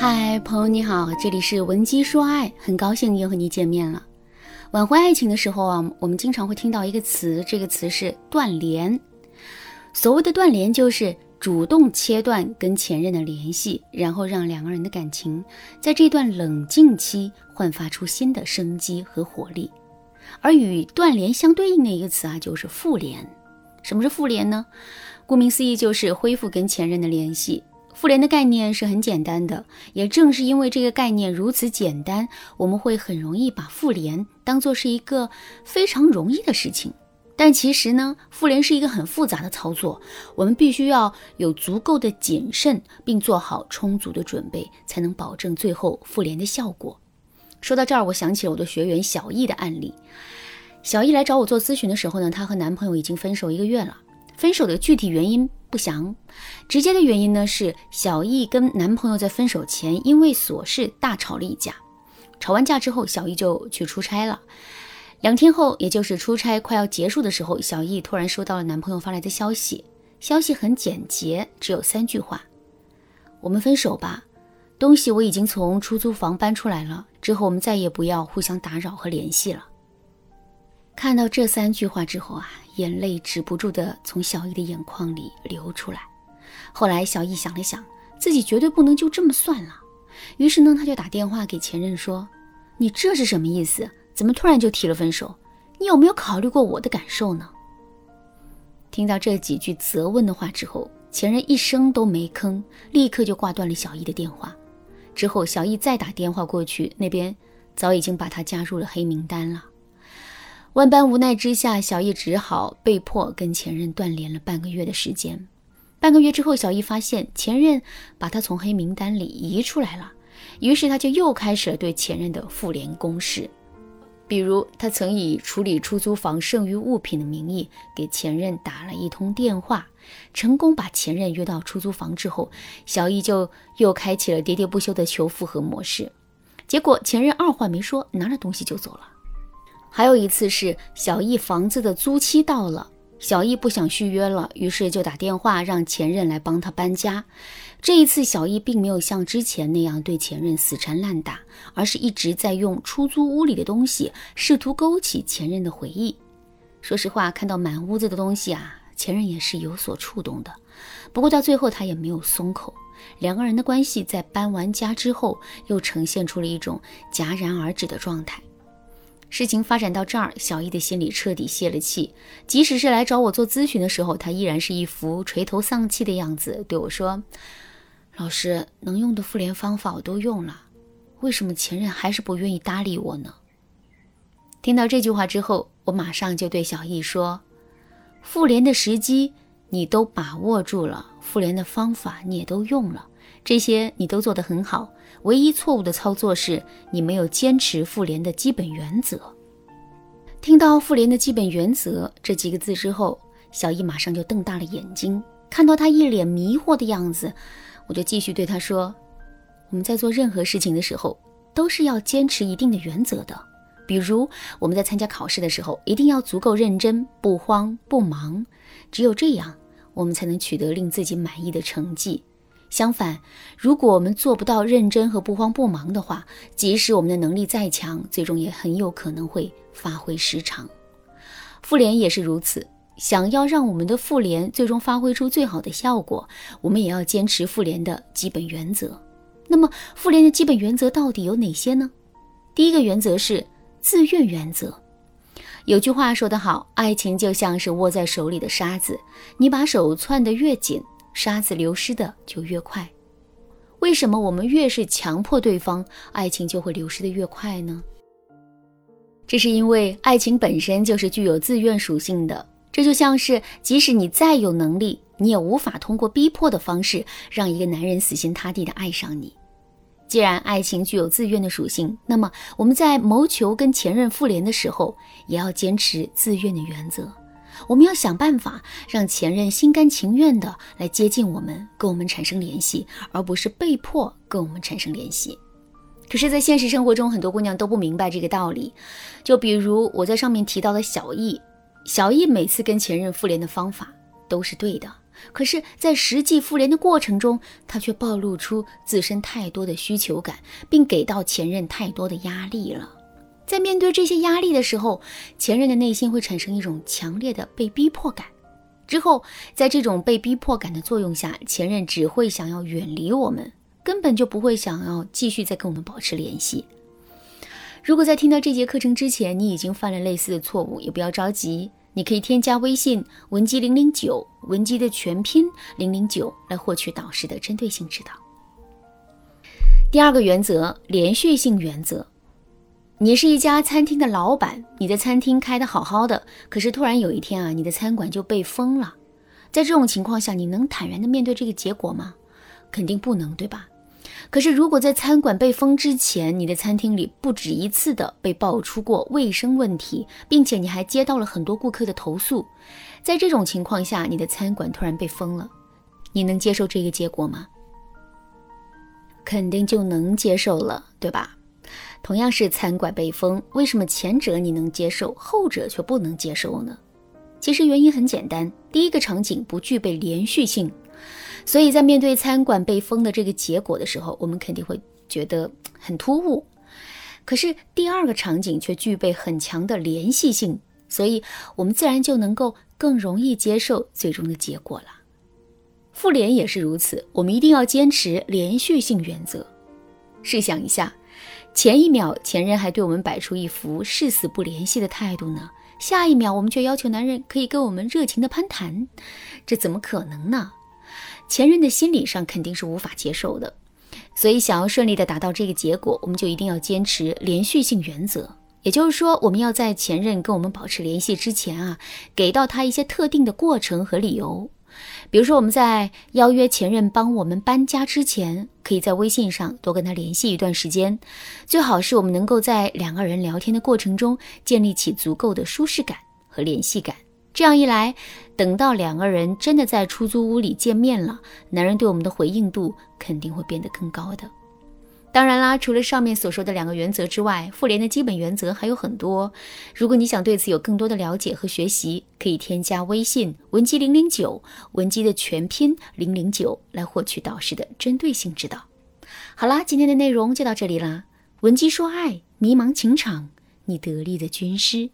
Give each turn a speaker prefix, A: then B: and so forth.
A: 嗨，朋友你好，这里是文姬说爱，很高兴又和你见面了。挽回爱情的时候啊，我们经常会听到一个词，这个词是断联。所谓的断联，就是主动切断跟前任的联系，然后让两个人的感情在这段冷静期焕发出新的生机和活力。而与断联相对应的一个词啊，就是复联。什么是复联呢？顾名思义，就是恢复跟前任的联系。复联的概念是很简单的，也正是因为这个概念如此简单，我们会很容易把复联当做是一个非常容易的事情。但其实呢，复联是一个很复杂的操作，我们必须要有足够的谨慎，并做好充足的准备，才能保证最后复联的效果。说到这儿，我想起了我的学员小易的案例。小易来找我做咨询的时候呢，她和男朋友已经分手一个月了，分手的具体原因。不详，直接的原因呢是小易跟男朋友在分手前因为琐事大吵了一架，吵完架之后，小易就去出差了。两天后，也就是出差快要结束的时候，小易突然收到了男朋友发来的消息，消息很简洁，只有三句话：“我们分手吧，东西我已经从出租房搬出来了，之后我们再也不要互相打扰和联系了。”看到这三句话之后啊。眼泪止不住的从小易的眼眶里流出来。后来，小易想了想，自己绝对不能就这么算了。于是呢，他就打电话给前任说：“你这是什么意思？怎么突然就提了分手？你有没有考虑过我的感受呢？”听到这几句责问的话之后，前任一声都没吭，立刻就挂断了小易的电话。之后，小易再打电话过去，那边早已经把他加入了黑名单了。万般无奈之下，小易只好被迫跟前任断联了半个月的时间。半个月之后，小易发现前任把他从黑名单里移出来了，于是他就又开始了对前任的复联攻势。比如，他曾以处理出租房剩余物品的名义给前任打了一通电话，成功把前任约到出租房之后，小易就又开启了喋喋不休的求复合模式。结果，前任二话没说，拿着东西就走了。还有一次是小易房子的租期到了，小易不想续约了，于是就打电话让前任来帮他搬家。这一次，小易并没有像之前那样对前任死缠烂打，而是一直在用出租屋里的东西试图勾起前任的回忆。说实话，看到满屋子的东西啊，前任也是有所触动的。不过到最后，他也没有松口。两个人的关系在搬完家之后，又呈现出了一种戛然而止的状态。事情发展到这儿，小易的心里彻底泄了气。即使是来找我做咨询的时候，他依然是一副垂头丧气的样子，对我说：“老师，能用的复联方法我都用了，为什么前任还是不愿意搭理我呢？”听到这句话之后，我马上就对小易说：“复联的时机你都把握住了，复联的方法你也都用了，这些你都做得很好。”唯一错误的操作是你没有坚持复联的基本原则。听到“复联的基本原则”这几个字之后，小易马上就瞪大了眼睛。看到他一脸迷惑的样子，我就继续对他说：“我们在做任何事情的时候，都是要坚持一定的原则的。比如我们在参加考试的时候，一定要足够认真，不慌不忙。只有这样，我们才能取得令自己满意的成绩。”相反，如果我们做不到认真和不慌不忙的话，即使我们的能力再强，最终也很有可能会发挥失常。复联也是如此，想要让我们的复联最终发挥出最好的效果，我们也要坚持复联的基本原则。那么，复联的基本原则到底有哪些呢？第一个原则是自愿原则。有句话说得好，爱情就像是握在手里的沙子，你把手攥得越紧。沙子流失的就越快，为什么我们越是强迫对方，爱情就会流失的越快呢？这是因为爱情本身就是具有自愿属性的，这就像是即使你再有能力，你也无法通过逼迫的方式让一个男人死心塌地的爱上你。既然爱情具有自愿的属性，那么我们在谋求跟前任复联的时候，也要坚持自愿的原则。我们要想办法让前任心甘情愿的来接近我们，跟我们产生联系，而不是被迫跟我们产生联系。可是，在现实生活中，很多姑娘都不明白这个道理。就比如我在上面提到的小易，小易每次跟前任复联的方法都是对的，可是，在实际复联的过程中，他却暴露出自身太多的需求感，并给到前任太多的压力了。在面对这些压力的时候，前任的内心会产生一种强烈的被逼迫感。之后，在这种被逼迫感的作用下，前任只会想要远离我们，根本就不会想要继续再跟我们保持联系。如果在听到这节课程之前，你已经犯了类似的错误，也不要着急。你可以添加微信文姬零零九，文姬的全拼零零九，来获取导师的针对性指导。第二个原则，连续性原则。你是一家餐厅的老板，你的餐厅开得好好的，可是突然有一天啊，你的餐馆就被封了。在这种情况下，你能坦然的面对这个结果吗？肯定不能，对吧？可是，如果在餐馆被封之前，你的餐厅里不止一次的被爆出过卫生问题，并且你还接到了很多顾客的投诉，在这种情况下，你的餐馆突然被封了，你能接受这个结果吗？肯定就能接受了，对吧？同样是餐馆被封，为什么前者你能接受，后者却不能接受呢？其实原因很简单，第一个场景不具备连续性。所以在面对餐馆被封的这个结果的时候，我们肯定会觉得很突兀。可是第二个场景却具备很强的联系性，所以我们自然就能够更容易接受最终的结果了。复联也是如此，我们一定要坚持连续性原则。试想一下，前一秒前任还对我们摆出一副誓死不联系的态度呢，下一秒我们却要求男人可以跟我们热情的攀谈，这怎么可能呢？前任的心理上肯定是无法接受的，所以想要顺利的达到这个结果，我们就一定要坚持连续性原则。也就是说，我们要在前任跟我们保持联系之前啊，给到他一些特定的过程和理由。比如说，我们在邀约前任帮我们搬家之前，可以在微信上多跟他联系一段时间，最好是我们能够在两个人聊天的过程中建立起足够的舒适感和联系感。这样一来，等到两个人真的在出租屋里见面了，男人对我们的回应度肯定会变得更高的。当然啦，除了上面所说的两个原则之外，妇联的基本原则还有很多。如果你想对此有更多的了解和学习，可以添加微信文姬零零九，文姬的全拼零零九，来获取导师的针对性指导。好啦，今天的内容就到这里啦。文姬说爱，迷茫情场，你得力的军师。